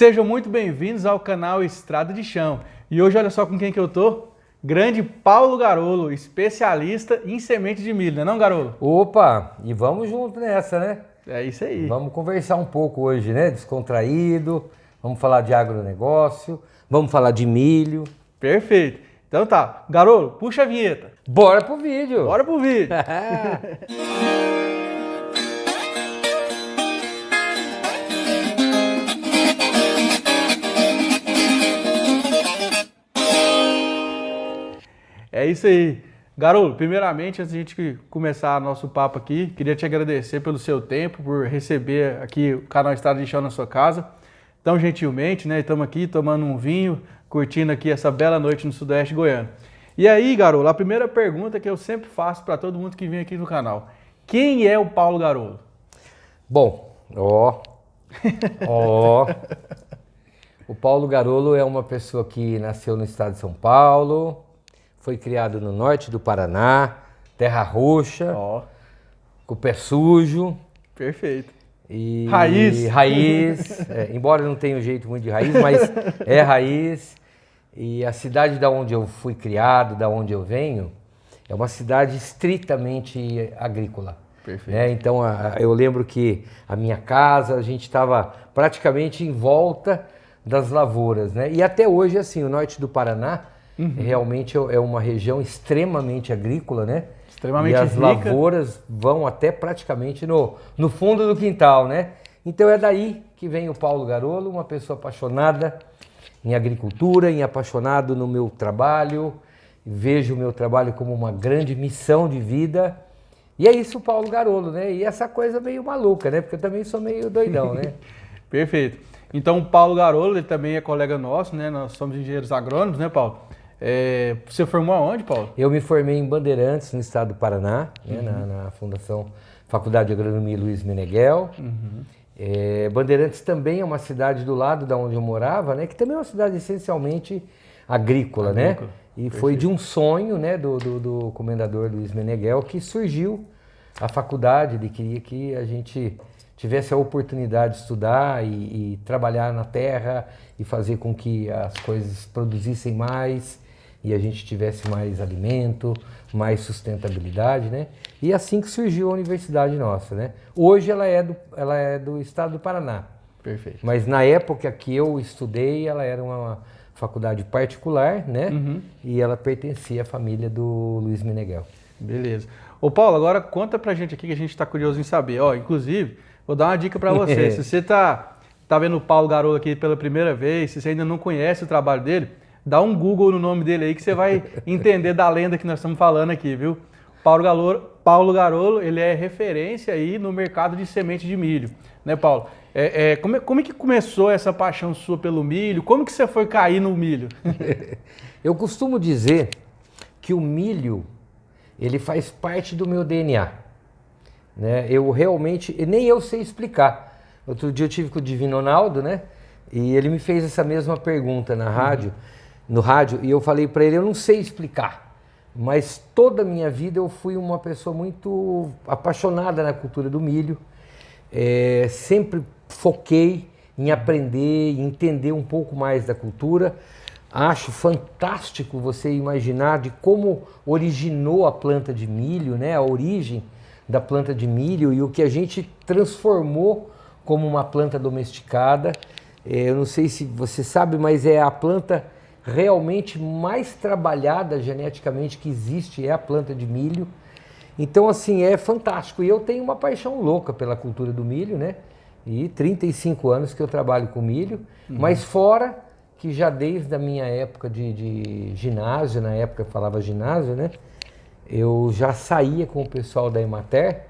Sejam muito bem-vindos ao canal Estrada de Chão. E hoje olha só com quem que eu tô? Grande Paulo Garolo, especialista em semente de milho, não é não, Garolo? Opa, e vamos junto nessa, né? É isso aí. Vamos conversar um pouco hoje, né? Descontraído, vamos falar de agronegócio, vamos falar de milho. Perfeito. Então tá, Garolo, puxa a vinheta. Bora pro vídeo! Bora pro vídeo. É isso aí. Garolo, primeiramente, antes de a gente começar nosso papo aqui, queria te agradecer pelo seu tempo, por receber aqui o canal Estado de Chão na sua casa. Tão gentilmente, né? Estamos aqui tomando um vinho, curtindo aqui essa bela noite no Sudeste Goiano. E aí, Garolo, a primeira pergunta que eu sempre faço para todo mundo que vem aqui no canal: quem é o Paulo Garolo? Bom, ó, ó. O Paulo Garolo é uma pessoa que nasceu no estado de São Paulo, foi criado no norte do Paraná, terra roxa, Ó, com o pé sujo. perfeito. E Raiz. Raiz. é, embora não tenha um jeito muito de raiz, mas é raiz. E a cidade da onde eu fui criado, da onde eu venho, é uma cidade estritamente agrícola. Perfeito. né? Então a- eu lembro que a minha casa, a gente estava praticamente em volta das lavouras. Né? E até hoje, assim, o norte do Paraná Uhum. realmente é é uma região extremamente agrícola, né? Extremamente e as rica. lavouras vão até praticamente no, no fundo do quintal, né? Então é daí que vem o Paulo Garolo, uma pessoa apaixonada em agricultura, em apaixonado no meu trabalho, vejo o meu trabalho como uma grande missão de vida. E é isso o Paulo Garolo, né? E essa coisa meio maluca, né? Porque eu também sou meio doidão, né? Perfeito. Então, o Paulo Garolo, ele também é colega nosso, né? Nós somos engenheiros agrônomos, né, Paulo? É, você formou aonde, Paulo? Eu me formei em Bandeirantes, no estado do Paraná, né, na, na Fundação Faculdade de Agronomia Luiz Meneghel. É, Bandeirantes também é uma cidade do lado da onde eu morava, né, que também é uma cidade essencialmente agrícola, Agrícola, né? E foi de um sonho né, do, do, do comendador Luiz Meneghel que surgiu a faculdade. Ele queria que a gente tivesse a oportunidade de estudar e, e trabalhar na terra e fazer com que as coisas produzissem mais e a gente tivesse mais alimento, mais sustentabilidade, né? E assim que surgiu a universidade nossa, né? Hoje ela é do, ela é do estado do Paraná, Perfeito. mas na época que eu estudei, ela era uma faculdade particular, né? E ela pertencia à família do Luiz Meneghel. Beleza. Ô, Paulo, agora conta pra gente aqui que a gente tá curioso em saber. Ó, inclusive, vou dar uma dica pra você. se você tá, tá vendo o Paulo Garolo aqui pela primeira vez, se você ainda não conhece o trabalho dele, dá um Google no nome dele aí que você vai entender da lenda que nós estamos falando aqui, viu? Paulo Garolo, Paulo Garolo, ele é referência aí no mercado de semente de milho, né, Paulo? É, é, como, é, como é que começou essa paixão sua pelo milho? Como que você foi cair no milho? Eu costumo dizer que o milho ele faz parte do meu DNA. Né? Eu realmente, nem eu sei explicar. Outro dia eu tive com o Divino Ronaldo, né? E ele me fez essa mesma pergunta na rádio, no rádio, e eu falei para ele, eu não sei explicar, mas toda a minha vida eu fui uma pessoa muito apaixonada na cultura do milho. É, sempre foquei em aprender, em entender um pouco mais da cultura. Acho fantástico você imaginar de como originou a planta de milho, né? A origem da planta de milho e o que a gente transformou como uma planta domesticada. É, eu não sei se você sabe, mas é a planta realmente mais trabalhada geneticamente que existe é a planta de milho. Então, assim, é fantástico. E eu tenho uma paixão louca pela cultura do milho, né? E 35 anos que eu trabalho com milho, mas fora que já desde a minha época de, de ginásio, na época falava ginásio, né? Eu já saía com o pessoal da Emater.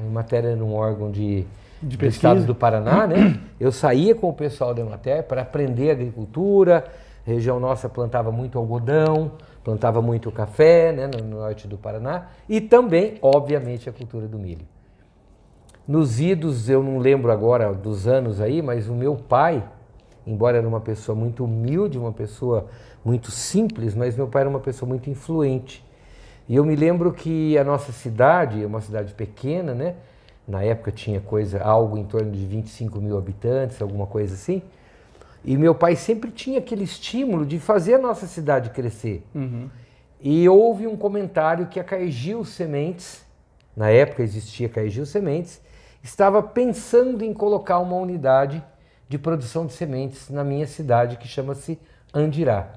A Emater era um órgão de, De do estado do Paraná, né? Eu saía com o pessoal da Emater para aprender agricultura. Região nossa plantava muito algodão, plantava muito café, né, no norte do Paraná. E também, obviamente, a cultura do milho. Nos idos, eu não lembro agora dos anos aí, mas o meu pai, embora era uma pessoa muito humilde, uma pessoa muito simples, mas meu pai era uma pessoa muito influente. E eu me lembro que a nossa cidade, é uma cidade pequena, né? Na época tinha coisa, algo em torno de 25 mil habitantes, alguma coisa assim. E meu pai sempre tinha aquele estímulo de fazer a nossa cidade crescer. E houve um comentário que a Cargill Sementes, na época existia Cargill Sementes, estava pensando em colocar uma unidade de produção de sementes na minha cidade que chama-se Andirá.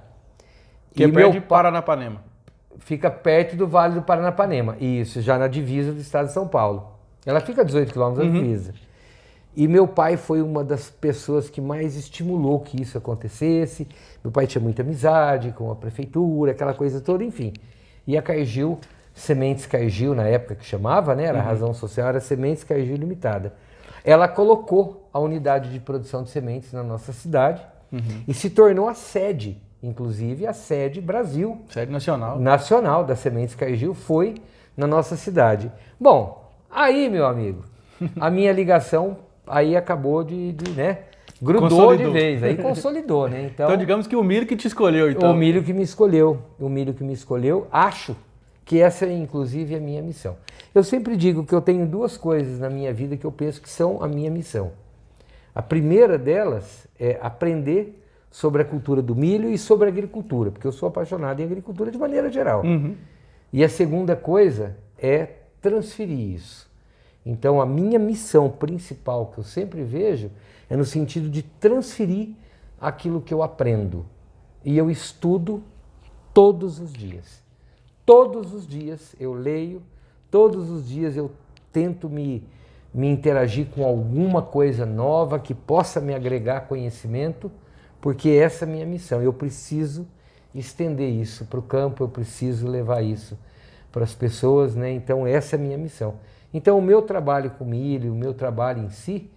Que é E perto meu de pa- Paranapanema. fica perto do Vale do Paranapanema. Isso, já na divisa do estado de São Paulo. Ela fica a 18 quilômetros da divisa. E meu pai foi uma das pessoas que mais estimulou que isso acontecesse. Meu pai tinha muita amizade com a prefeitura, aquela coisa toda, enfim. E a Cargill, Sementes Cargill, na época que chamava, né? Era a razão social, era Sementes Cargill Limitada. Ela colocou a unidade de produção de sementes na nossa cidade e se tornou a sede, inclusive a sede Brasil Sede nacional. nacional da Sementes Cargill foi na nossa cidade. Bom, aí, meu amigo, a minha ligação aí acabou de, de, né, grudou Consolidou. de vez, aí consolidou, né? Então, Então, digamos que o milho que te escolheu, então. o milho que me escolheu, o milho que me escolheu, acho que essa é inclusive a minha missão. Eu sempre digo que eu tenho duas coisas na minha vida que eu penso que são a minha missão. A primeira delas é aprender sobre a cultura do milho e sobre a agricultura, porque eu sou apaixonado em agricultura de maneira geral. E a segunda coisa é transferir isso. Então, a minha missão principal que eu sempre vejo é no sentido de transferir aquilo que eu aprendo. E eu estudo todos os dias. Todos os dias eu leio, todos os dias eu tento me, me interagir com alguma coisa nova que possa me agregar conhecimento, porque essa é a minha missão. Eu preciso estender isso para o campo, eu preciso levar isso para as pessoas, né? Então essa é a minha missão. Então o meu trabalho com milho, o meu trabalho em si,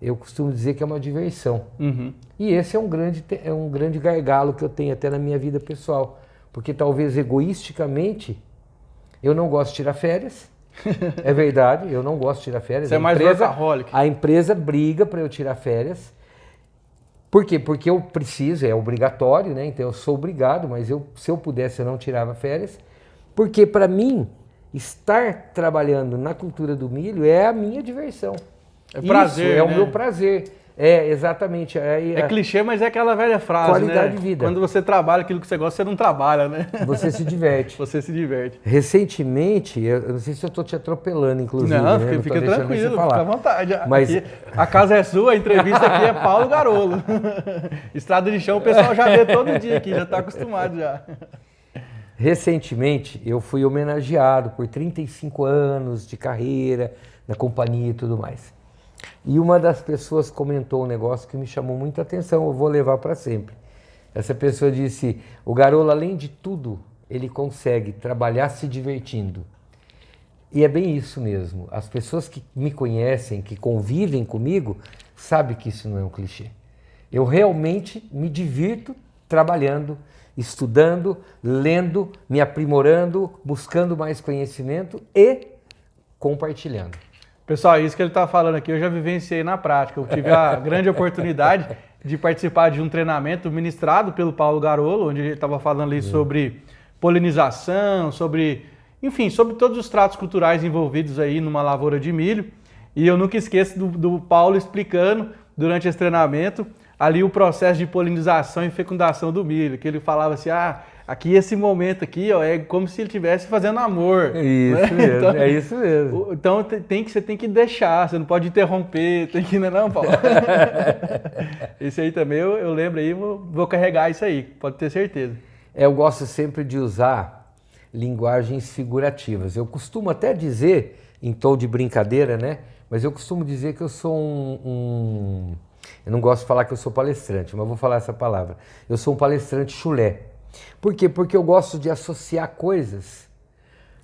eu costumo dizer que é uma diversão. Uhum. E esse é um grande é um grande gargalo que eu tenho até na minha vida pessoal, porque talvez egoisticamente eu não gosto de tirar férias. é verdade, eu não gosto de tirar férias. Você é A mais empresa- workaholic. A empresa briga para eu tirar férias. Por quê? Porque eu preciso, é obrigatório, né? Então eu sou obrigado, mas eu, se eu pudesse eu não tirava férias. Porque para mim, estar trabalhando na cultura do milho é a minha diversão. É Isso prazer, é o né? meu prazer. É, exatamente. É, É clichê, mas é aquela velha frase, Qualidade né? de vida. Quando você trabalha aquilo que você gosta, você não trabalha, né? Você se diverte. Você se diverte. Recentemente, eu não sei se eu estou te atropelando, inclusive. não, né? fica, tô fica tranquilo, fica à vontade. Mas- Aqui, a casa é sua, a entrevista aqui é Paulo Garolo. Estrada de chão o pessoal já vê todo dia aqui, já está acostumado já. Recentemente, eu fui homenageado por 35 anos de carreira na companhia e tudo mais. E uma das pessoas comentou um negócio que me chamou muita atenção, eu vou levar para sempre. Essa pessoa disse: o Garolo, além de tudo, ele consegue trabalhar se divertindo. E é bem isso mesmo. As pessoas que me conhecem, que convivem comigo, sabem que isso não é um clichê. Eu realmente me divirto trabalhando, estudando, lendo, me aprimorando, buscando mais conhecimento e compartilhando. Pessoal, isso que ele está falando aqui, eu já vivenciei na prática. Eu tive a grande oportunidade de participar de um treinamento ministrado pelo Paulo Garolo, onde ele estava falando ali sobre polinização, sobre, enfim, sobre todos os tratos culturais envolvidos aí numa lavoura de milho. E eu nunca esqueço do, do Paulo explicando durante esse treinamento ali o processo de polinização e fecundação do milho, que ele falava assim, ah, aqui esse momento aqui, ó, é como se ele estivesse fazendo amor. É isso né? mesmo, Então, é isso mesmo. Então te- tem que, você tem que deixar, você não pode interromper, tem que, não, é não Paulo? Esse aí também eu, eu lembro aí, vou, vou carregar isso aí, pode ter certeza. É, Eu gosto sempre de usar linguagens figurativas. Eu costumo até dizer, em tom de brincadeira, né? Mas eu costumo dizer que eu sou um, um- Eu não gosto de falar que eu sou palestrante, mas vou falar essa palavra. Eu sou um palestrante chulé. Por quê? Porque eu gosto de associar coisas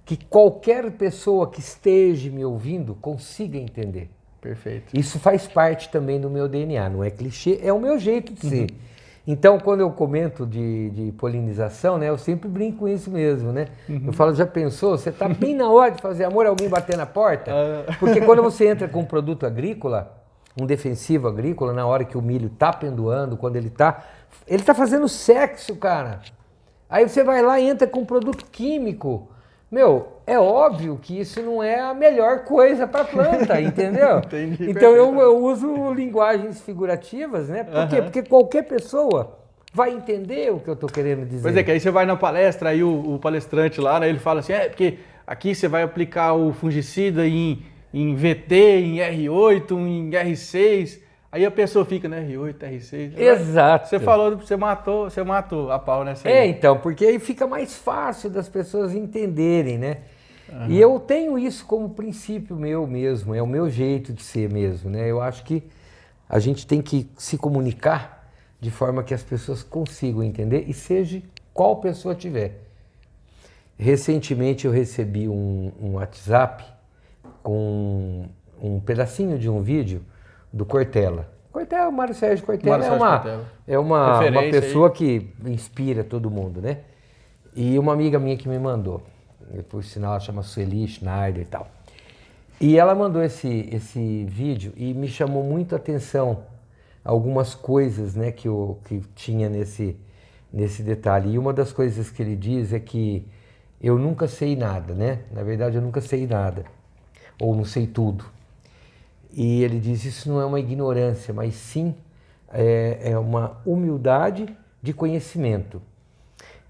que qualquer pessoa que esteja me ouvindo consiga entender. Perfeito. Isso faz parte também do meu DNA, não é clichê, é o meu jeito de ser. Então, quando eu comento de, de polinização, né, eu sempre brinco com isso mesmo, né? Eu falo, já pensou? Você está bem na hora de fazer amor, alguém bater na porta? Porque quando você entra com um produto agrícola, um defensivo agrícola, na hora que o milho está pendoando, quando ele está... Ele está fazendo sexo, cara. Aí você vai lá e entra com um produto químico. Meu, é óbvio que isso não é a melhor coisa para planta, entendeu? Entendi então eu, eu uso linguagens figurativas, né? Por quê? Aham. Porque qualquer pessoa vai entender o que eu estou querendo dizer. Pois é, que aí você vai na palestra, aí o, o palestrante lá, né, ele fala assim, é, porque aqui você vai aplicar o fungicida em, em VT, em R8, em R6, aí a pessoa fica, né, R8, R6. Exato. Você falou, você matou, você matou a pau nessa É, então, porque aí fica mais fácil das pessoas entenderem, né? E eu tenho isso como princípio meu mesmo, é o meu jeito de ser mesmo, né? Eu acho que a gente tem que se comunicar de forma que as pessoas consigam entender e seja qual pessoa tiver. Recentemente eu recebi um, um WhatsApp com um pedacinho de um vídeo do Cortella. Cortella, Mário Sérgio Cortella Mário é Sérgio uma, Cortella. é uma, uma Referência aí. pessoa que inspira todo mundo, né? E uma amiga minha que me mandou, por sinal ela chama Sueli Schneider e tal. E ela mandou esse, esse vídeo e me chamou muito a atenção algumas coisas né, que, eu, que tinha nesse, nesse detalhe. E uma das coisas que ele diz é que eu nunca sei nada, né? Na verdade, eu nunca sei nada. Ou não sei tudo. E ele diz: isso não é uma ignorância, mas sim é, é uma humildade de conhecimento.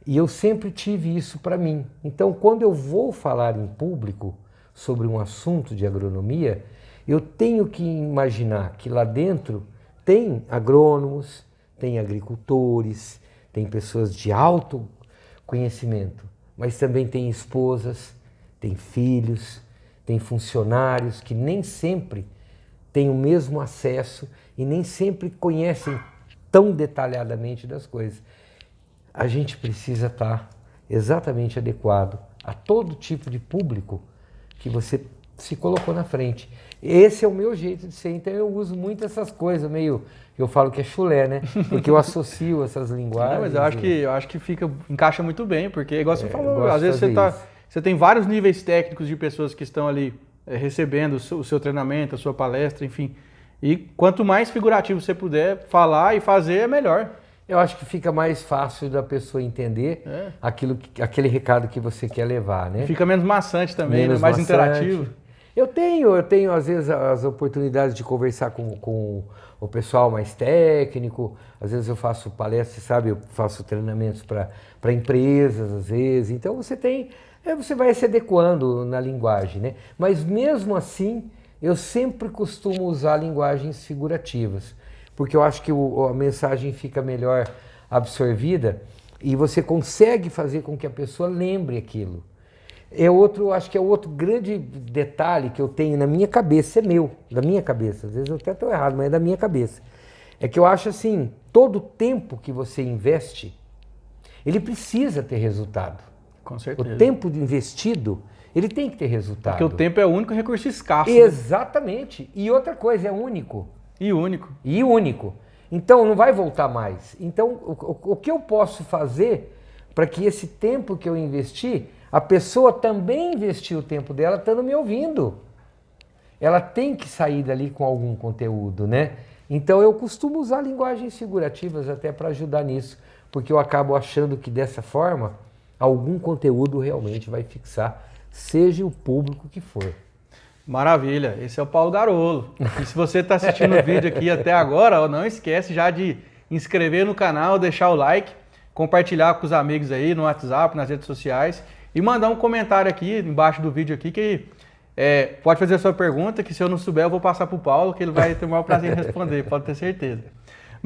E eu sempre tive isso para mim. Então, quando eu vou falar em público sobre um assunto de agronomia, eu tenho que imaginar que lá dentro tem agrônomos, tem agricultores, tem pessoas de alto conhecimento, mas também tem esposas, tem filhos, tem funcionários que nem sempre têm o mesmo acesso e nem sempre conhecem tão detalhadamente das coisas. A gente precisa estar exatamente adequado a todo tipo de público que você se colocou na frente. Esse é o meu jeito de ser, então eu uso muito essas coisas, meio. Eu falo que é chulé, né? Porque eu associo essas linguagens. Não, mas eu acho que eu acho que fica encaixa muito bem, porque igual você É, falou, às vezes você tá, isso. Você tem vários níveis técnicos de pessoas que estão ali é, recebendo o seu, o seu treinamento, a sua palestra, enfim. E quanto mais figurativo você puder falar e fazer, é melhor. Eu acho que fica mais fácil da pessoa entender É. aquilo que- aquele recado que você quer levar, né? Fica menos maçante também, né? Menos mais maçante. interativo. Eu tenho, eu tenho às vezes as oportunidades de conversar com, com o pessoal mais técnico, às vezes eu faço palestras, sabe, eu faço treinamentos para empresas, às vezes, então você tem, é, você vai se adequando na linguagem, né? Mas mesmo assim, eu sempre costumo usar linguagens figurativas, porque eu acho que o- a mensagem fica melhor absorvida e você consegue fazer com que a pessoa lembre aquilo. É outro, acho que é outro grande detalhe que eu tenho na minha cabeça, é meu, da minha cabeça. Às vezes eu até estou errado, mas é da minha cabeça. É que eu acho assim, todo tempo que você investe, ele precisa ter resultado. Com O certeza. tempo de investido, ele tem que ter resultado. Porque o tempo é o único recurso escasso né? Exatamente. E outra coisa, é único. e único. E único. Então não vai voltar mais. Então o, o- o que eu posso fazer para que esse tempo que eu investi, a pessoa também investiu o tempo dela estando me ouvindo. Ela tem que sair dali com algum conteúdo, né? Então eu costumo usar linguagens figurativas até para ajudar nisso, porque eu acabo achando que dessa forma algum conteúdo realmente vai fixar, seja o público que for. Maravilha, esse é o Paulo Garolo. E se você está assistindo o vídeo aqui até agora, não esquece já de inscrever no canal, deixar o like, compartilhar com os amigos aí no WhatsApp, nas redes sociais e mandar um comentário aqui embaixo do vídeo aqui que é, pode fazer a sua pergunta, que se eu não souber eu vou passar para o Paulo, que ele vai ter o maior prazer em responder, pode ter certeza.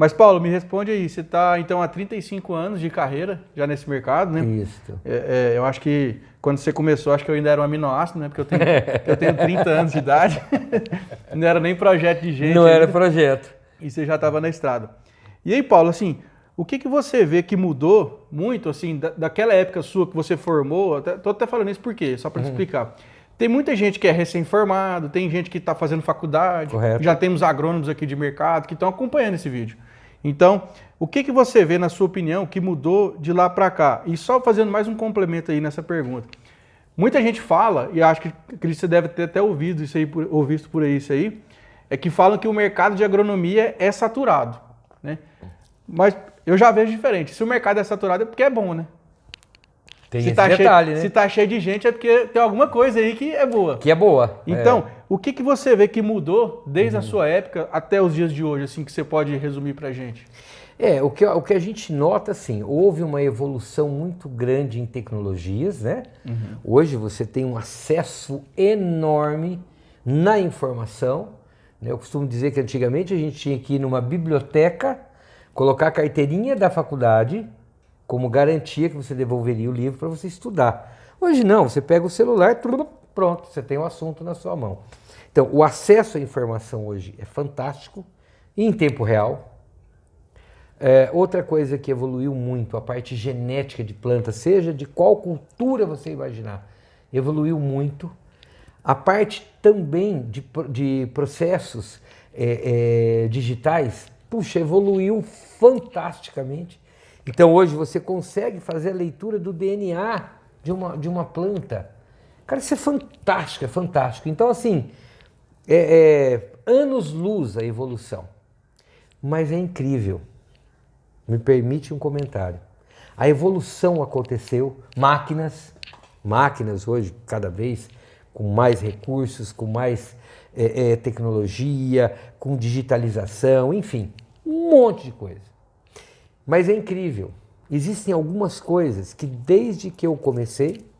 Mas Paulo, me responde aí, você está então há 35 anos de carreira já nesse mercado, né? Isso. É, é, eu acho que quando você começou, acho que eu ainda era um aminoácido, né? Porque eu tenho, eu tenho 30 anos de idade. Não era nem projeto de gente. Não era ainda, projeto. E você já estava na estrada. E aí, Paulo, assim, o que, que você vê que mudou muito, assim, da, daquela época sua que você formou? Até, tô até falando isso por quê? Só Uhum. para te explicar. Tem muita gente que é recém-formado, tem gente que está fazendo faculdade, Correto. já temos agrônomos aqui de mercado que estão acompanhando esse vídeo. Então, o que, que você vê, na sua opinião, que mudou de lá para cá? E só fazendo mais um complemento aí nessa pergunta. Muita gente fala, e acho que você deve ter até ouvido isso aí, ou visto por aí isso aí, é que falam que o mercado de agronomia é saturado, né? Mas eu já vejo diferente. Se o mercado é saturado é porque é bom, né? Tem se esse tá detalhe, cheio, né? Se tá cheio de gente é porque tem alguma coisa aí que é boa. Que é boa. Então, o que, que você vê que mudou desde a sua época até os dias de hoje, assim, que você pode resumir pra gente? É, o que, o que a gente nota, assim, houve uma evolução muito grande em tecnologias, né? Hoje você tem um acesso enorme na informação. né? Eu costumo dizer que antigamente a gente tinha que ir numa biblioteca, colocar a carteirinha da faculdade como garantia que você devolveria o livro para você estudar. Hoje não, você pega o celular, tudo pronto, você tem o assunto na sua mão. Então, o acesso à informação hoje é fantástico, e em tempo real. É, outra coisa que evoluiu muito, a parte genética de plantas, seja de qual cultura você imaginar, evoluiu muito. A parte também de, de processos é, é, digitais, puxa, evoluiu fantasticamente. Então hoje você consegue fazer a leitura do DNA de uma, de uma planta. Cara, isso é fantástico, é fantástico. Então, assim, é, é anos-luz a evolução. Mas é incrível. Me permite um comentário. A evolução aconteceu, máquinas, máquinas hoje cada vez com mais recursos, com mais eh, eh, tecnologia, com digitalização, enfim, um monte de coisa. Mas é incrível. Existem algumas coisas que desde que eu comecei,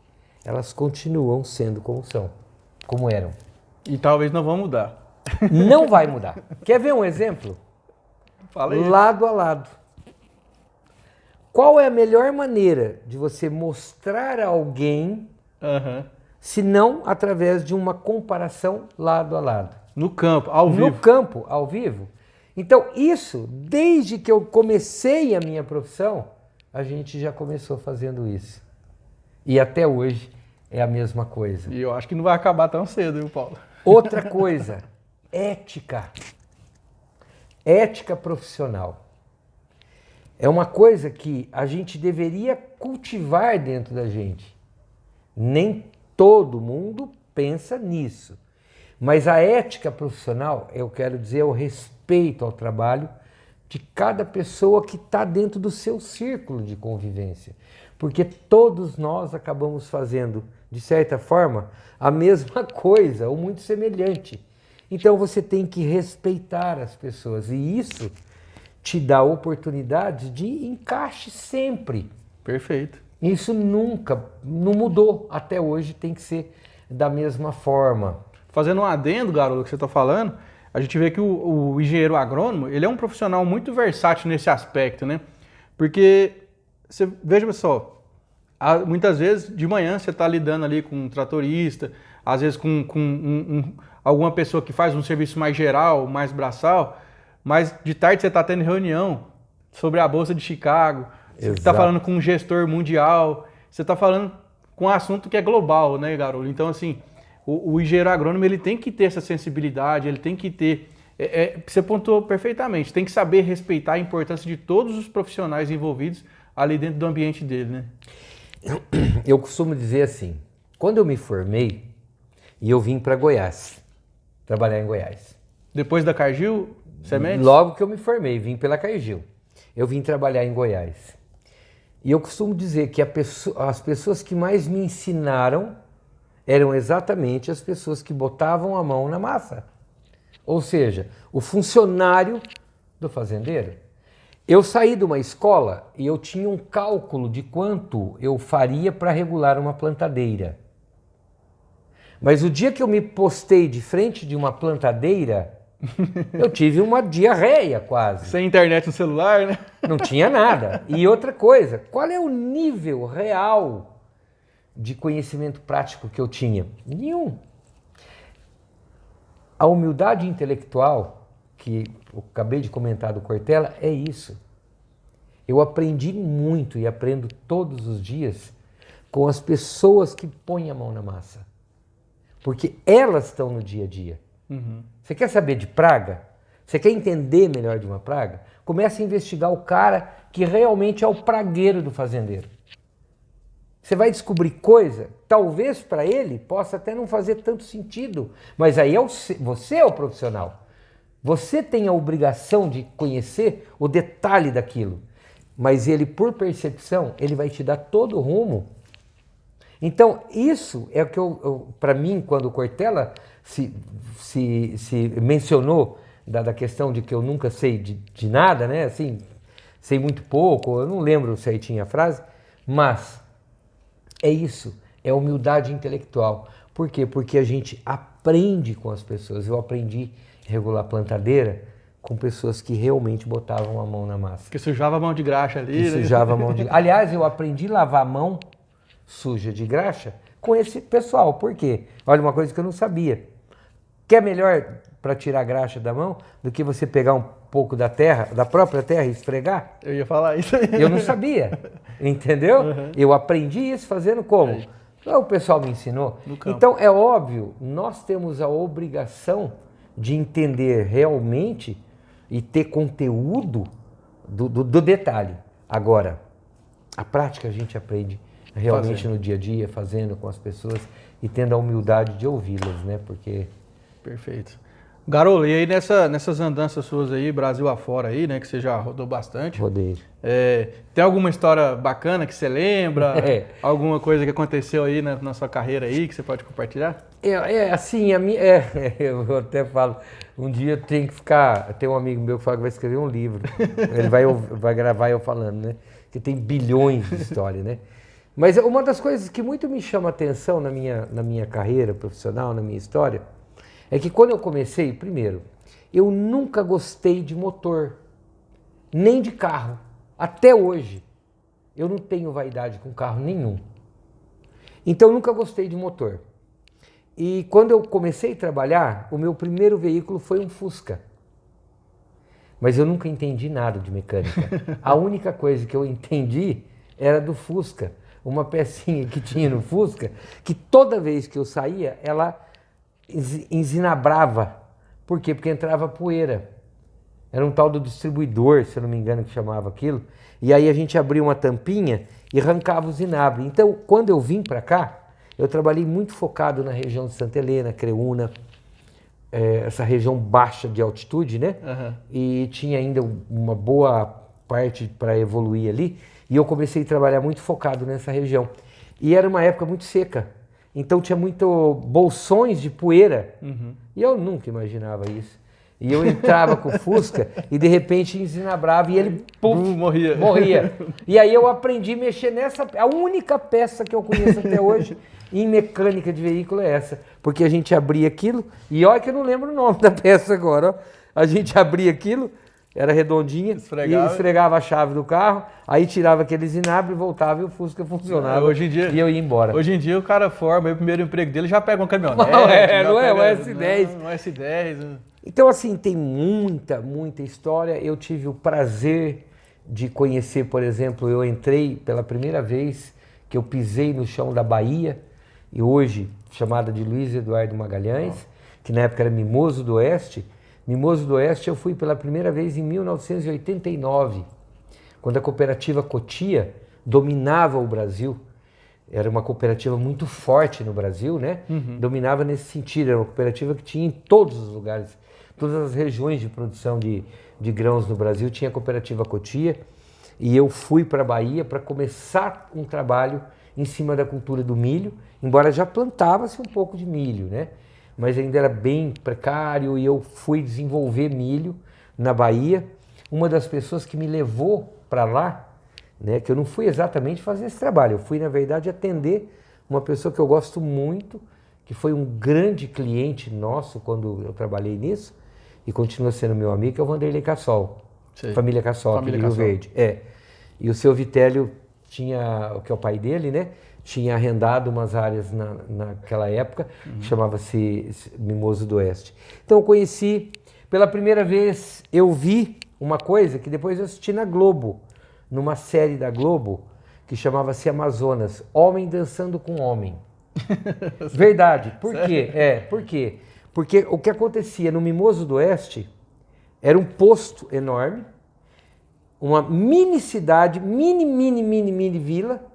elas continuam sendo como são, como eram. E talvez não vão mudar. Não vai mudar. Quer ver um exemplo? Fala aí. lado a lado. Qual é a melhor maneira de você mostrar a alguém, Aham. se não através de uma comparação lado a lado? No campo, ao No vivo. campo, ao vivo. Então, isso, desde que eu comecei a minha profissão, a gente já começou fazendo isso. E até hoje é a mesma coisa. E eu acho que não vai acabar tão cedo, viu, Paulo? Outra coisa, ética. Ética profissional. É uma coisa que a gente deveria cultivar dentro da gente. Nem todo mundo pensa nisso. Mas a ética profissional, eu quero dizer, é o respeito ao trabalho de cada pessoa que está dentro do seu círculo de convivência. Porque todos nós acabamos fazendo, de certa forma, a mesma coisa ou muito semelhante. Então você tem que respeitar as pessoas e isso te dá oportunidade de encaixe sempre. Perfeito. Isso nunca, não mudou. Até hoje tem que ser da mesma forma. Fazendo um adendo, garoto, que você está falando, a gente vê que o, o engenheiro agrônomo, ele é um profissional muito versátil nesse aspecto, né? Porque, você, veja só, há- muitas vezes de manhã você está lidando ali com um tratorista, às vezes com, com um- um- alguma pessoa que faz um serviço mais geral, mais braçal, mas de tarde você está tendo reunião sobre a Bolsa de Chicago, você está falando com um gestor mundial, você está falando com um assunto que é global, né, garoto? Então, assim, o, o engenheiro agrônomo ele tem que ter essa sensibilidade, ele tem que ter. é, é, você pontuou perfeitamente, tem que saber respeitar a importância de todos os profissionais envolvidos ali dentro do ambiente dele, né? Eu costumo dizer assim: quando eu me formei e eu vim para Goiás, trabalhar em Goiás. Depois da Cargill, Sementes? Logo que eu me formei, vim pela Cargill. Eu vim trabalhar em Goiás. E eu costumo dizer que a pesso- as pessoas que mais me ensinaram eram exatamente as pessoas que botavam a mão na massa. Ou seja, o funcionário do fazendeiro. Eu saí de uma escola e eu tinha um cálculo de quanto eu faria para regular uma plantadeira. Mas o dia que eu me postei de frente de uma plantadeira, eu tive uma diarreia quase. Sem internet no celular, né? Não tinha nada. E outra coisa, qual é o nível real de conhecimento prático que eu tinha? Nenhum. A humildade intelectual, que eu acabei de comentar do Cortella, é isso. Eu aprendi muito e aprendo todos os dias com as pessoas que põem a mão na massa. Porque elas estão no dia a dia. Você quer saber de praga? Você quer entender melhor de uma praga? Comece a investigar o cara que realmente é o pragueiro do fazendeiro. Você vai descobrir coisa, talvez para ele possa até não fazer tanto sentido, mas aí é o, você é o profissional. Você tem a obrigação de conhecer o detalhe daquilo, mas ele, por percepção, ele vai te dar todo o rumo Então, isso é o que eu, eu para mim, quando Cortella se, se, se mencionou da, da, questão de que eu nunca sei de, de nada, né? Assim, sei muito pouco, eu não lembro se aí tinha a frase, mas é isso, é humildade intelectual. Por quê? Porque a gente aprende com as pessoas. Eu aprendi regular plantadeira com pessoas que realmente botavam a mão na massa. Que sujava a mão de graxa ali. Que né? sujava a mão de Aliás, eu aprendi a lavar a mão suja de graxa com esse pessoal. Por quê? Olha uma coisa que eu não sabia. Quer melhor para tirar graxa da mão do que você pegar um pouco da terra, da própria terra e esfregar? Eu ia falar isso aí. Eu não sabia, entendeu? Uhum. Eu aprendi isso fazendo como? É. O pessoal me ensinou. Então é óbvio, nós temos a obrigação de entender realmente e ter conteúdo do, do, do detalhe. Agora, a prática a gente aprende realmente fazendo. no dia a dia, fazendo com as pessoas e tendo a humildade de ouvi-las, né? Porque. Perfeito. Garolo, e aí nessa, nessas andanças suas aí, Brasil afora aí, né, que você já rodou bastante. Rodei. É, tem alguma história bacana que você lembra? É. Alguma coisa que aconteceu aí na, na, sua carreira aí que você pode compartilhar? É, é assim, a minha, é, eu até falo, um dia tem que ficar, tem um amigo meu que fala que vai escrever um livro, ele vai, vai gravar eu falando, né, que tem bilhões de histórias, né. Mas uma das coisas que muito me chama atenção na minha, na minha carreira profissional, na minha história, é que quando eu comecei, primeiro, eu nunca gostei de motor, nem de carro. Até hoje, eu não tenho vaidade com carro nenhum. Então, eu nunca gostei de motor. E quando eu comecei a trabalhar, o meu primeiro veículo foi um Fusca. Mas eu nunca entendi nada de mecânica. A única coisa que eu entendi era do Fusca. Uma pecinha que tinha no Fusca, que toda vez que eu saía, ela enzinabrava. Por quê? Porque entrava poeira. Era um tal do distribuidor, se eu não me engano, que chamava aquilo. E aí a gente abria uma tampinha e arrancava o zinabre. Então, quando eu vim para cá, eu trabalhei muito focado na região de Santa Helena, Creúna, é, essa região baixa de altitude, né? Uhum. E tinha ainda uma boa parte para evoluir ali. E eu comecei a trabalhar muito focado nessa região. E era uma época muito seca. Então tinha muito bolsões de poeira. Uhum. E eu nunca imaginava isso. E eu entrava com o Fusca e de repente ensinabrava e ele pum, morria. morria. E aí eu aprendi a mexer nessa. A única peça que eu conheço até hoje em mecânica de veículo é essa. Porque a gente abria aquilo, e olha que eu não lembro o nome da peça agora. Ó. A gente abria aquilo, era redondinha, esfregava. e esfregava a chave do carro, aí tirava aquele zinabre, voltava e o Fusca funcionava. Hoje em dia, e eu ia embora. Hoje em dia o cara forma, o primeiro emprego dele já pega um caminhonete. Não é, não é, o S10. Não, um S10. Então assim, tem muita, muita história. Eu tive o prazer de conhecer, por exemplo, eu entrei pela primeira vez que eu pisei no chão da Bahia, e hoje chamada de Luiz Eduardo Magalhães, que na época era Mimoso do Oeste, Mimoso do Oeste eu fui pela primeira vez em 1989, quando a cooperativa Cotia dominava o Brasil. Era uma cooperativa muito forte no Brasil, né? Uhum. Dominava nesse sentido, era uma cooperativa que tinha em todos os lugares, todas as regiões de produção de, de grãos no Brasil, tinha a cooperativa Cotia. E eu fui para a Bahia para começar um trabalho em cima da cultura do milho, embora já plantava-se um pouco de milho, né? Mas ainda era bem precário e eu fui desenvolver milho na Bahia. Uma das pessoas que me levou para lá, né, que eu não fui exatamente fazer esse trabalho, eu fui na verdade atender uma pessoa que eu gosto muito, que foi um grande cliente nosso quando eu trabalhei nisso e continua sendo meu amigo, que é o Vanderlei Cassol. Sim. Família Cassol, Família aqui Rio Verde. É. E o seu Vitélio tinha, que é o pai dele, né? Tinha arrendado umas áreas na, naquela época, uhum. que chamava-se Mimoso do Oeste. Então eu conheci, pela primeira vez, eu vi uma coisa que depois eu assisti na Globo, numa série da Globo, que chamava-se Amazonas, Homem Dançando com Homem. Verdade. Por Sério? quê? É, por quê? Porque o que acontecia no Mimoso do Oeste era um posto enorme, uma mini cidade, mini, mini, mini, mini vila,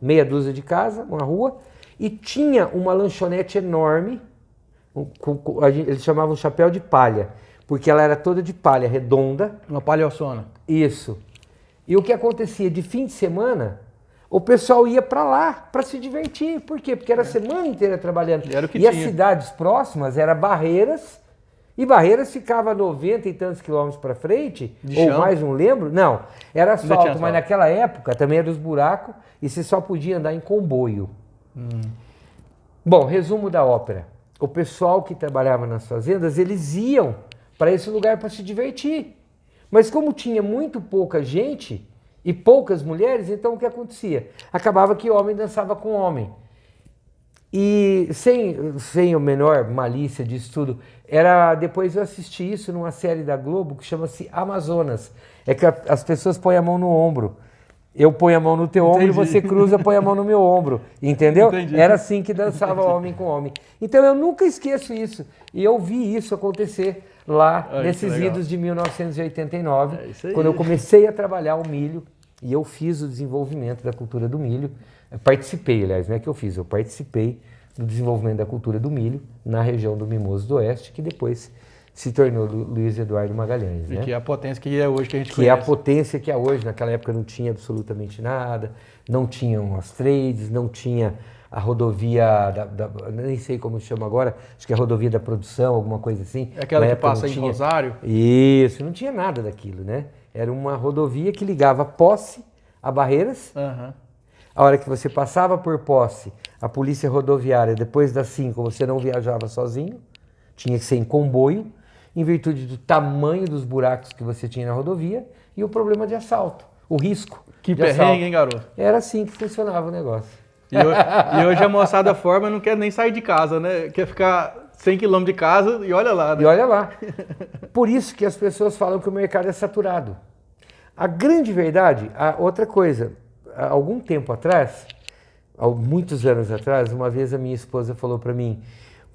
meia dúzia de casa, uma rua, e tinha uma lanchonete enorme, eles chamavam chapéu de palha, porque ela era toda de palha, redonda. Uma palha alçona. Isso. E o que acontecia de fim de semana, o pessoal ia para lá para se divertir. Por quê? Porque era a semana inteira trabalhando. E e as cidades próximas eram Barreiras, e Barreiras ficava 90 e tantos quilômetros para frente, De ou chão? mais, não lembro. Não, era asfalto, asfalto. mas naquela época também era os buracos e você só podia andar em comboio. Bom, resumo da ópera. O pessoal que trabalhava nas fazendas, eles iam para esse lugar para se divertir. Mas como tinha muito pouca gente e poucas mulheres, então o que acontecia? Acabava que homem dançava com homem. E sem, sem o menor malícia disso tudo, era depois eu assisti isso numa série da Globo que chama-se Amazonas. É que a- as pessoas põem a mão no ombro. Eu ponho a mão no teu ombro e Entendi. você cruza, põe a mão no meu ombro. Entendeu? Entendi. Era assim que dançava homem com homem. Então eu nunca esqueço isso. E eu vi isso acontecer lá Ai, nesses idos de 1989, É quando eu comecei a trabalhar o milho e eu fiz o desenvolvimento da cultura do milho. Participei, aliás, não é que eu fiz, eu participei do desenvolvimento da cultura do milho na região do Mimoso do Oeste, que depois se tornou Lu- Luiz Eduardo Magalhães. E né? que é a potência que é hoje que a gente que é a conhece. potência que é hoje. Naquela época não tinha absolutamente nada, não tinham as trades, não tinha a rodovia, da, da- nem sei como chama agora, acho que é a rodovia da produção, alguma coisa assim. É aquela Na que passa em tinha. Rosário? Isso, não tinha nada daquilo, né? Era uma rodovia que ligava Posse a Barreiras. Aham. A hora que você passava por Posse, a polícia rodoviária, depois das 5, você não viajava sozinho, tinha que ser em comboio, em virtude do tamanho dos buracos que você tinha na rodovia e o problema de assalto, o risco. Que perrengue, assalto. hein, garoto? Era assim que funcionava o negócio. E hoje, e hoje a moçada forma não quer nem sair de casa, né? Quer ficar 100 km de casa e olha lá, né? E olha lá. Por isso que as pessoas falam que o mercado é saturado. A grande verdade, a outra coisa, há algum tempo atrás, há muitos anos atrás, uma vez a minha esposa falou para mim: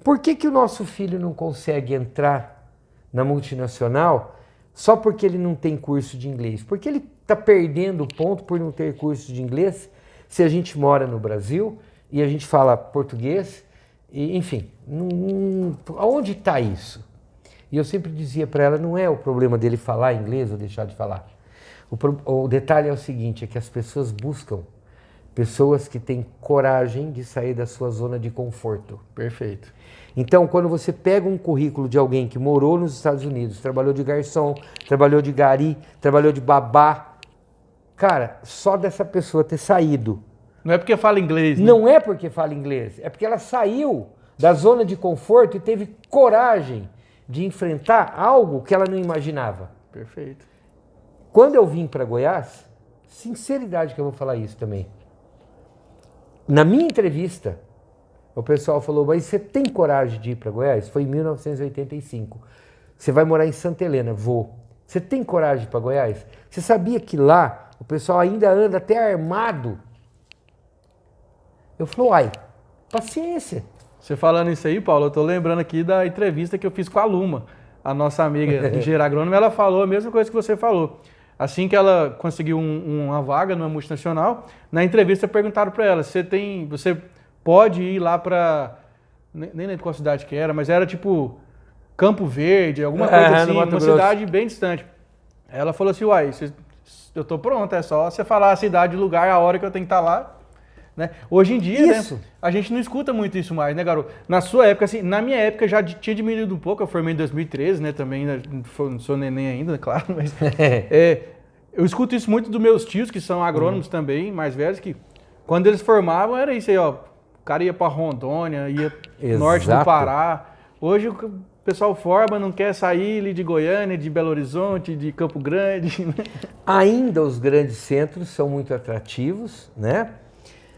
por que, que o nosso filho não consegue entrar na multinacional só porque ele não tem curso de inglês? Porque ele está perdendo ponto por não ter curso de inglês se a gente mora no Brasil e a gente fala português, e, enfim, não- não- aonde está isso? E eu sempre dizia para ela, não é o problema dele falar inglês ou deixar de falar. O, pro- o detalhe é o seguinte, é que as pessoas buscam pessoas que têm coragem de sair da sua zona de conforto. Perfeito. Então, quando você pega um currículo de alguém que morou nos Estados Unidos, trabalhou de garçom, trabalhou de gari, trabalhou de babá, cara, só dessa pessoa ter saído Não é porque fala inglês, né? não é porque fala inglês, é porque ela saiu da zona de conforto e teve coragem de enfrentar algo que ela não imaginava. Perfeito. Quando eu vim para Goiás, sinceridade que eu vou falar isso também. Na minha entrevista, o pessoal falou: Mas você tem coragem de ir para Goiás? Foi em 1985. Você vai morar em Santa Helena? Vou. Você tem coragem para Goiás? Você sabia que lá o pessoal ainda anda até armado? Eu falei: Uai, paciência. Você falando isso aí, Paulo, eu tô lembrando aqui da entrevista que eu fiz com a Luma, a nossa amiga engenheira agrônoma, ela falou a mesma coisa que você falou. Assim que ela conseguiu um- uma vaga numa multinacional, na entrevista perguntaram para ela, você tem, você pode ir lá para nem lembro qual cidade que era, mas era tipo Campo Verde, alguma coisa no assim, uma Grosso. cidade bem distante. Ela falou assim, uai, eu tô pronta, é só você falar a cidade, o lugar, a hora que eu tenho que estar lá. Né? Hoje em dia, né, a gente não escuta muito isso mais, né, garoto? Na sua época, assim, na minha época já tinha diminuído um pouco, eu formei em 2013, né, também, né, não sou- neném ainda, claro, mas é, eu escuto isso muito dos meus tios, que são Uhum. agrônomos também, mais velhos, que quando eles formavam era isso aí, ó, o cara ia para Rondônia, ia norte do Exato. Pará. Hoje o pessoal forma, não quer sair ali de Goiânia, de Belo Horizonte, de Campo Grande, né? Ainda os grandes centros são muito atrativos, né?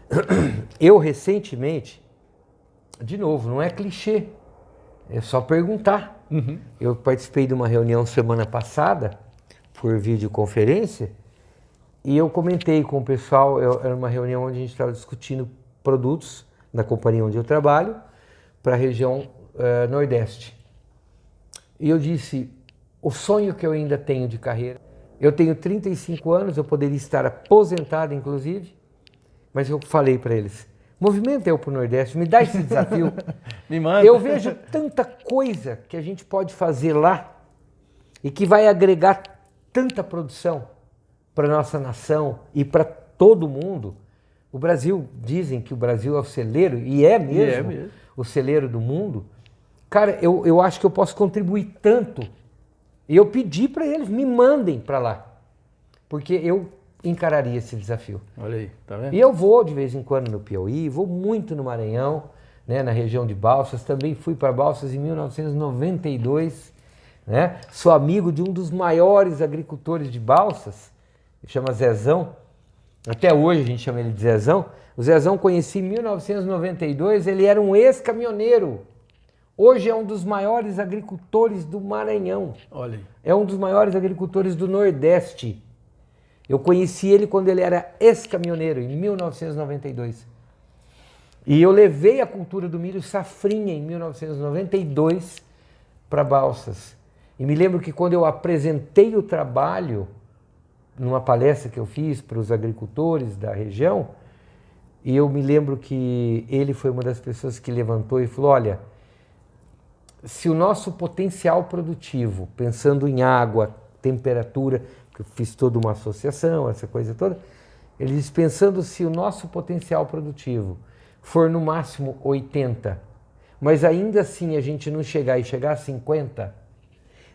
Eu recentemente, de novo, não é clichê, é só perguntar. Eu participei de uma reunião semana passada, por videoconferência, e eu comentei com o pessoal, eu- era uma reunião onde a gente estava discutindo produtos da companhia onde eu trabalho para a região eh, Nordeste. E eu disse, o sonho que eu ainda tenho de carreira, eu tenho 35 anos, eu poderia estar aposentado inclusive, mas eu falei para eles, movimenta eu para o Nordeste, me dá esse desafio. Me manda. Eu vejo tanta coisa que a gente pode fazer lá e que vai agregar tanta produção para nossa nação e para todo mundo. O Brasil, dizem que o Brasil é o celeiro, e é mesmo, E é mesmo. o celeiro do mundo. Cara, eu, eu acho que eu posso contribuir tanto. E eu pedi para eles, me mandem para lá. Porque eu encararia esse desafio. Olha aí, tá vendo? E eu vou de vez em quando no Piauí, vou muito no Maranhão, né, na região de Balsas. Também fui para Balsas em 1992. Né? Sou amigo de um dos maiores agricultores de Balsas, chama Zezão. Até hoje a gente chama ele de Zezão. O Zezão conheci em 1992, ele era um ex-caminhoneiro. Hoje é um dos maiores agricultores do Maranhão. Olha aí. É um dos maiores agricultores do Nordeste. Eu conheci ele quando ele era ex-caminhoneiro, em 1992. E eu levei a cultura do milho safrinha em 1992 para Balsas. E me lembro que quando eu apresentei o trabalho, numa palestra que eu fiz para os agricultores da região, e eu me lembro que ele foi uma das pessoas que levantou e falou: olha, se o nosso potencial produtivo, pensando em água, temperatura, que eu fiz toda uma associação, essa coisa toda, ele diz, pensando se o nosso potencial produtivo for no máximo 80, mas ainda assim a gente não chegar e chegar a 50,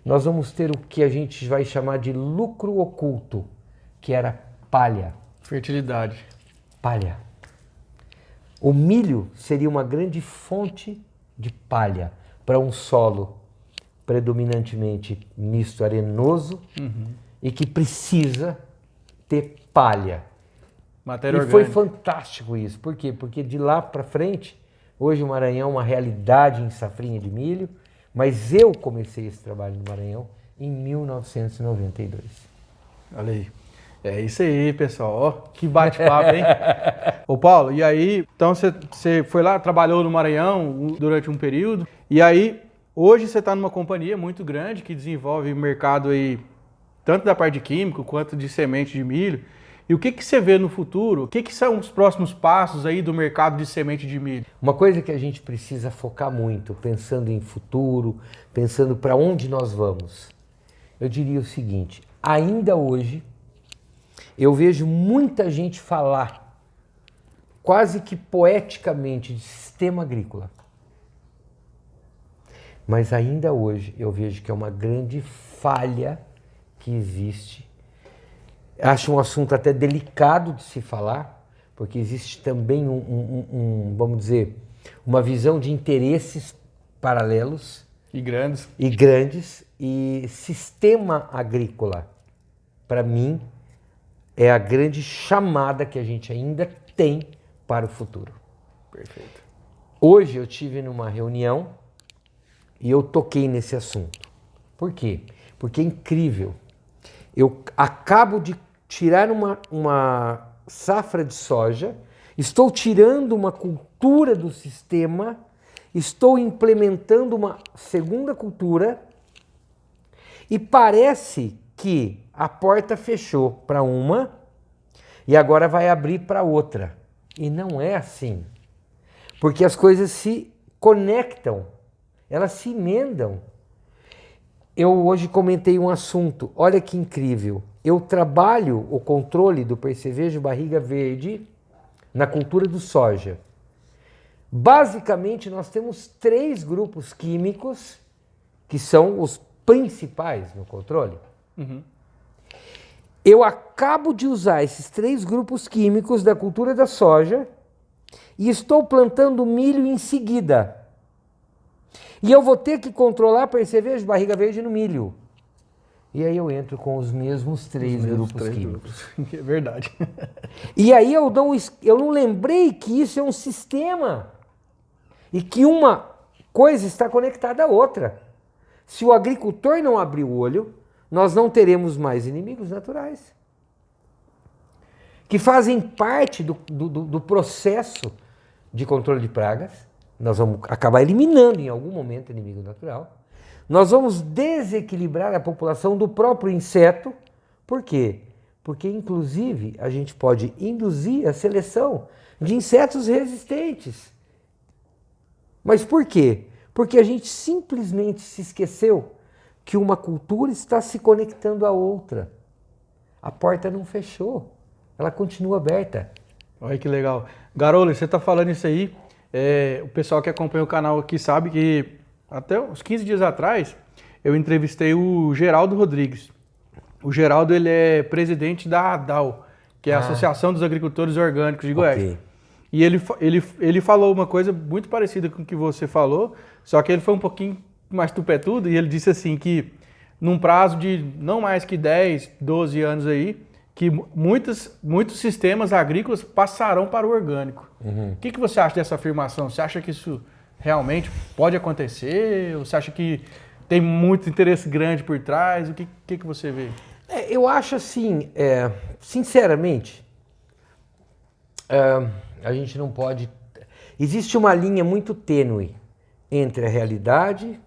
nós vamos ter o que a gente vai chamar de lucro oculto, que era palha. Fertilidade. Palha. O milho seria uma grande fonte de palha para um solo predominantemente misto arenoso e que precisa ter palha. Matéria e foi orgânica. fantástico isso. Por quê? Porque de lá para frente, hoje o Maranhão é uma realidade em safrinha de milho, mas eu comecei esse trabalho no Maranhão em 1992. Olha aí. É isso aí, pessoal. Ó, que bate-papo, hein? Ô, Paulo, e aí, então você- foi lá, trabalhou no Maranhão durante um período, e aí, hoje você está numa companhia muito grande que desenvolve mercado aí, tanto da parte de químico quanto de semente de milho. E o que, que você vê no futuro? O que, que são os próximos passos aí do mercado de semente de milho? Uma coisa que a gente precisa focar muito, pensando em futuro, pensando para onde nós vamos, eu diria o seguinte: ainda hoje eu vejo muita gente falar, quase que poeticamente, de sistema agrícola. Mas ainda hoje eu vejo que é uma grande falha que existe. Acho um assunto até delicado de se falar, porque existe também um, um- um- vamos dizer, uma visão de interesses paralelos E grandes. e grandes e sistema agrícola, para mim, é a grande chamada que a gente ainda tem para o futuro. Perfeito. Hoje eu tive numa reunião e eu toquei nesse assunto. Por quê? Porque é incrível. Eu acabo de tirar uma, uma safra de soja, estou tirando uma cultura do sistema, estou implementando uma segunda cultura e parece que a porta fechou para uma e agora vai abrir para outra. E não é assim. Porque as coisas se conectam, elas se emendam. Eu hoje comentei um assunto, olha que incrível. Eu trabalho o controle do percevejo barriga verde na cultura do soja. Basicamente, nós temos três grupos químicos que são os principais no controle. Eu acabo de usar esses três grupos químicos da cultura da soja e estou plantando milho em seguida. E eu vou ter que controlar percevejo barriga verde no milho. E aí eu entro com os mesmos três Os mesmos grupos três químicos. grupos. É verdade. E aí eu não, eu não lembrei que isso é um sistema e que uma coisa está conectada à outra. Se o agricultor não abrir o olho, nós não teremos mais inimigos naturais que fazem parte do- do- do processo de controle de pragas. Nós vamos acabar eliminando em algum momento o inimigo natural. Nós vamos desequilibrar a população do próprio inseto. Por quê? Porque, inclusive, a gente pode induzir a seleção de insetos resistentes. Mas por quê? Porque a gente simplesmente se esqueceu que uma cultura está se conectando à outra. A porta não fechou, ela continua aberta. Olha que legal. Garolo, você está falando isso aí, é, o pessoal que acompanha o canal aqui sabe que até uns 15 dias atrás eu entrevistei o Geraldo Rodrigues. O Geraldo ele é presidente da ADAL, que é a ah. Associação dos Agricultores Orgânicos de Goiás. Okay. E ele, ele, ele falou uma coisa muito parecida com o que você falou, só que ele foi um pouquinho mais tupetudo e ele disse assim que num prazo de não mais que 10, 12 anos aí, que muitos, muitos sistemas agrícolas passarão para o orgânico. Uhum. O que, que você acha dessa afirmação? Você acha que isso realmente pode acontecer? Ou você acha que tem muito interesse grande por trás? O que, que, que você vê? É, eu acho assim, é, sinceramente, é, a gente não pode. Existe uma linha muito tênue entre a realidade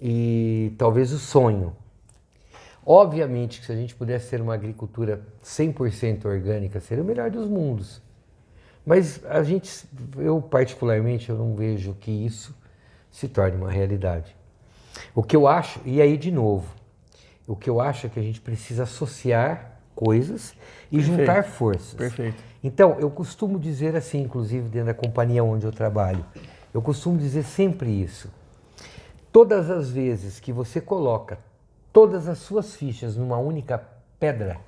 e talvez o sonho. Obviamente que se a gente pudesse ter uma agricultura 100% orgânica, seria o melhor dos mundos. Mas a gente, eu particularmente, eu não vejo que isso se torne uma realidade. O que eu acho, e aí de novo, o que eu acho é que a gente precisa associar coisas e Perfeito. juntar forças. Perfeito. Então, eu costumo dizer assim, inclusive dentro da companhia onde eu trabalho, eu costumo dizer sempre isso. Todas as vezes que você coloca todas as suas fichas numa única pedra,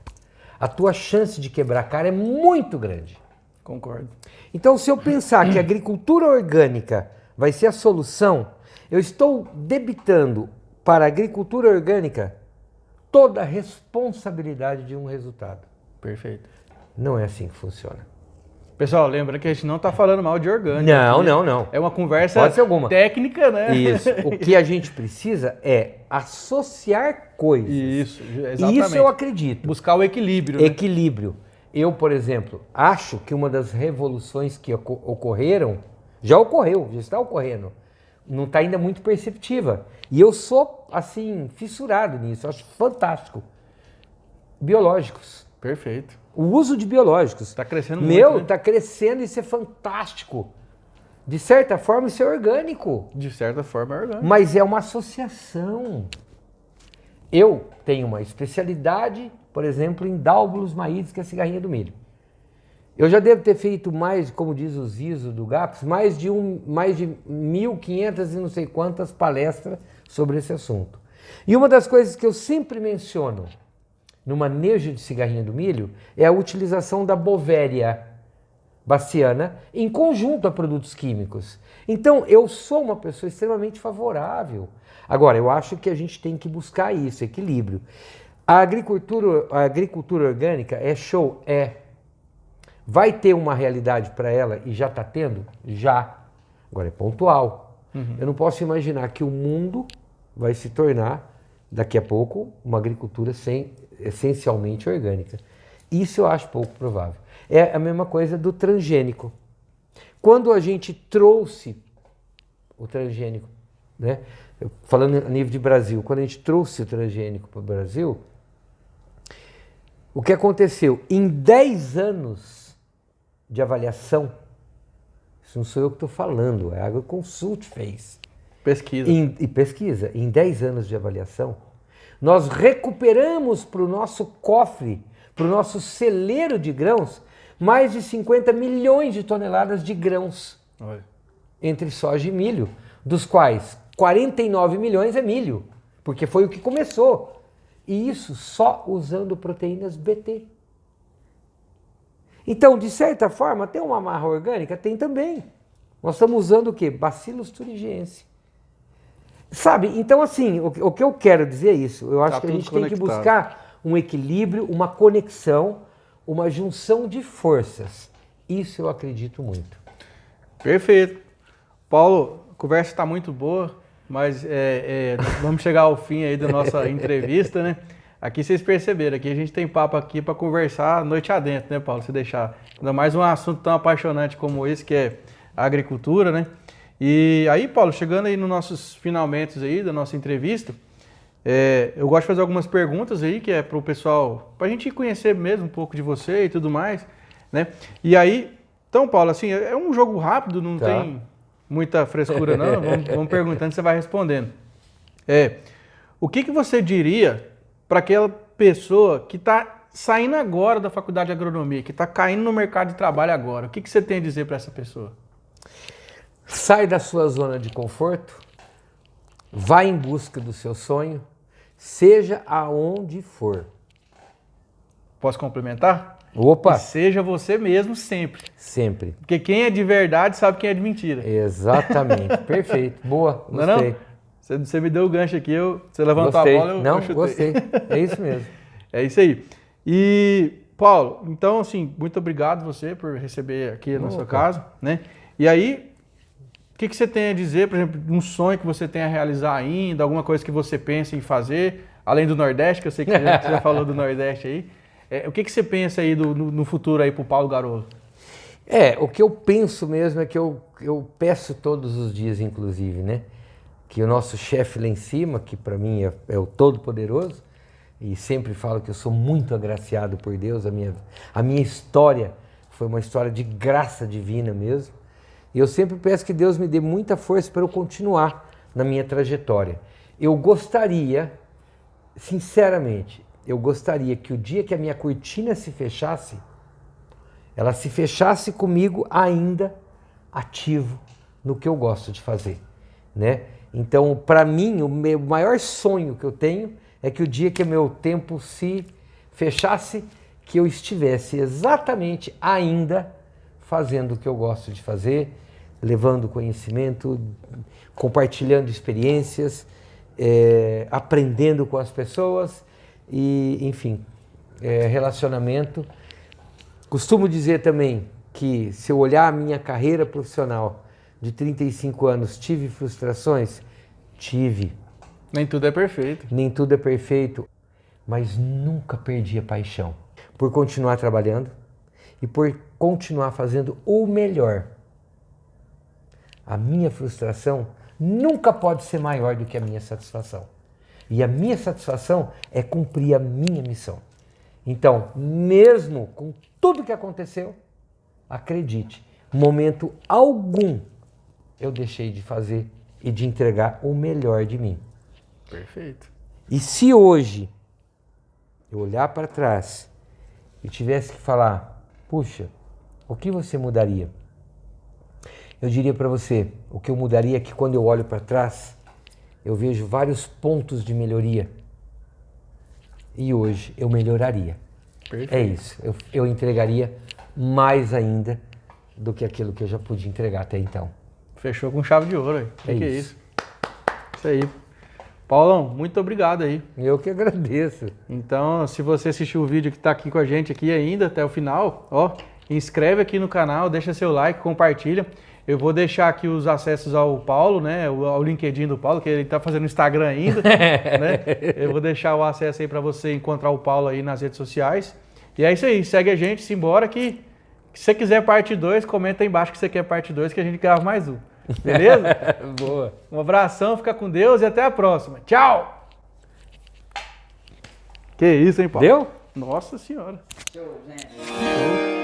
a tua chance de quebrar a cara é muito grande. Concordo. Então, se eu pensar que a agricultura orgânica vai ser a solução, eu estou debitando para a agricultura orgânica toda a responsabilidade de um resultado. Perfeito. Não é assim que funciona. Pessoal, lembra que a gente não está falando mal de orgânico. Não, não, não. É uma conversa técnica, né? Isso. O que a gente precisa é associar coisas. Isso, exatamente. Isso eu acredito. Buscar o equilíbrio. Né? Equilíbrio. Né? Eu, por exemplo, acho que uma das revoluções que ocorreram já ocorreu, já está ocorrendo. Não está ainda muito perceptiva. E eu sou, assim, fissurado nisso. acho fantástico. Biológicos. Perfeito. O uso de biológicos. Está crescendo muito. Meu, está né? Tá crescendo e isso é fantástico. De certa forma, isso é orgânico. De certa forma, é orgânico. Mas é uma associação. Eu tenho uma especialidade, por exemplo, em dálbulos maíz, que é a cigarrinha do milho. Eu já devo ter feito mais, como diz o Zizo do GAPS, mais de, um, mais de 1.500 e não sei quantas palestras sobre esse assunto. E uma das coisas que eu sempre menciono no manejo de cigarrinha do milho é a utilização da bovéria baciana em conjunto a produtos químicos. Então, eu sou uma pessoa extremamente favorável. Agora, eu acho que a gente tem que buscar isso, equilíbrio. A agricultura, a agricultura orgânica é show? É. Vai ter uma realidade para ela e já está tendo? Já. Agora é pontual. Uhum. Eu não posso imaginar que o mundo vai se tornar, daqui a pouco, uma agricultura sem essencialmente orgânica. Isso eu acho pouco provável. É a mesma coisa do transgênico. Quando a gente trouxe o transgênico, né? falando a nível de Brasil, quando a gente trouxe o transgênico para o Brasil, o que aconteceu? Em 10 anos de avaliação, isso não sou eu que estou falando, é a AgroConsult fez. Pesquisa. Em, e pesquisa. Em 10 anos de avaliação, nós recuperamos para o nosso cofre, para o nosso celeiro de grãos, mais de 50 milhões de toneladas de grãos. Olha. Entre soja e milho, dos quais 49 milhões é milho, porque foi o que começou. E isso só usando proteínas BT. Então, de certa forma, tem uma marra orgânica? Tem também. Nós estamos usando o quê? Bacillus thuringiense. Sabe? Então, assim, o, o, que eu quero dizer é isso. Eu acho tá que a gente conectado. tem que buscar um equilíbrio, uma conexão, uma junção de forças. Isso eu acredito muito. Perfeito. Paulo, a conversa está muito boa, mas é, é, vamos chegar ao fim aí da nossa entrevista, né? Aqui vocês perceberam, aqui a gente tem papo aqui para conversar noite adentro, né, Paulo? Se deixar. Ainda mais um assunto tão apaixonante como esse, que é a agricultura, né? E aí, Paulo, chegando aí nos nossos finalmente aí da nossa entrevista, é, eu gosto de fazer algumas perguntas aí, que é para o pessoal, para a gente conhecer mesmo um pouco de você e tudo mais, né? E aí, então, Paulo, assim, é um jogo rápido, não tá. tem muita frescura não, vamos, vamos perguntando, você vai respondendo. É, o que, que você diria para aquela pessoa que está saindo agora da faculdade de agronomia, que está caindo no mercado de trabalho agora, o que, que você tem a dizer para essa pessoa? Sai da sua zona de conforto, vai em busca do seu sonho, seja aonde for. Posso complementar? Opa! E seja você mesmo sempre. Sempre. Porque quem é de verdade sabe quem é de mentira. Exatamente. Perfeito. Boa. Gostei. Não, não? Você, você, me deu o gancho aqui, eu, você levantou gostei. a bola, eu, não, eu chutei. gostei. É isso mesmo. é isso aí. E, Paulo, então, assim, muito obrigado você por receber aqui na sua casa, né? E aí, o que, que você tem a dizer, por exemplo, um sonho que você tem a realizar ainda, alguma coisa que você pensa em fazer, além do Nordeste, que eu sei que você já falou do Nordeste aí. É, o que, que você pensa aí do, no, no futuro aí para o Paulo Garolo? É, o que eu penso mesmo é que eu, eu peço todos os dias, inclusive, né? Que o nosso chefe lá em cima, que para mim é, é o Todo-Poderoso, e sempre falo que eu sou muito agraciado por Deus, a minha, a minha história foi uma história de graça divina mesmo. E eu sempre peço que Deus me dê muita força para eu continuar na minha trajetória. Eu gostaria, sinceramente, eu gostaria que o dia que a minha cortina se fechasse, ela se fechasse comigo ainda ativo no que eu gosto de fazer, né? Então, para mim, o meu maior sonho que eu tenho é que o dia que meu tempo se fechasse, que eu estivesse exatamente ainda fazendo o que eu gosto de fazer, levando conhecimento, compartilhando experiências, é, aprendendo com as pessoas e, enfim, é, relacionamento. Costumo dizer também que se eu olhar a minha carreira profissional de 35 anos, tive frustrações? Tive. Nem tudo é perfeito. Nem tudo é perfeito, mas nunca perdi a paixão por continuar trabalhando e por continuar fazendo o melhor a minha frustração nunca pode ser maior do que a minha satisfação. E a minha satisfação é cumprir a minha missão. Então, mesmo com tudo que aconteceu, acredite, momento algum eu deixei de fazer e de entregar o melhor de mim. Perfeito. E se hoje eu olhar para trás e tivesse que falar, puxa, o que você mudaria? Eu diria para você, o que eu mudaria é que quando eu olho para trás, eu vejo vários pontos de melhoria. E hoje eu melhoraria. Perfeito. É isso. Eu, eu entregaria mais ainda do que aquilo que eu já pude entregar até então. Fechou com chave de ouro. Aí. É, que isso. é isso. Isso aí. Paulão, muito obrigado aí. Eu que agradeço. Então, se você assistiu o vídeo que está aqui com a gente aqui ainda até o final, ó, inscreve aqui no canal, deixa seu like, compartilha. Eu vou deixar aqui os acessos ao Paulo, né? Ao LinkedIn do Paulo, que ele está fazendo Instagram ainda, né? Eu vou deixar o acesso aí para você encontrar o Paulo aí nas redes sociais. E é isso aí, segue a gente, simbora que, que se você quiser parte 2, comenta aí embaixo que você quer parte 2 que a gente grava mais um. Beleza? Boa. Um abração, fica com Deus e até a próxima. Tchau! Que isso, hein, Paulo? Deu? Nossa senhora. Show, gente. Show.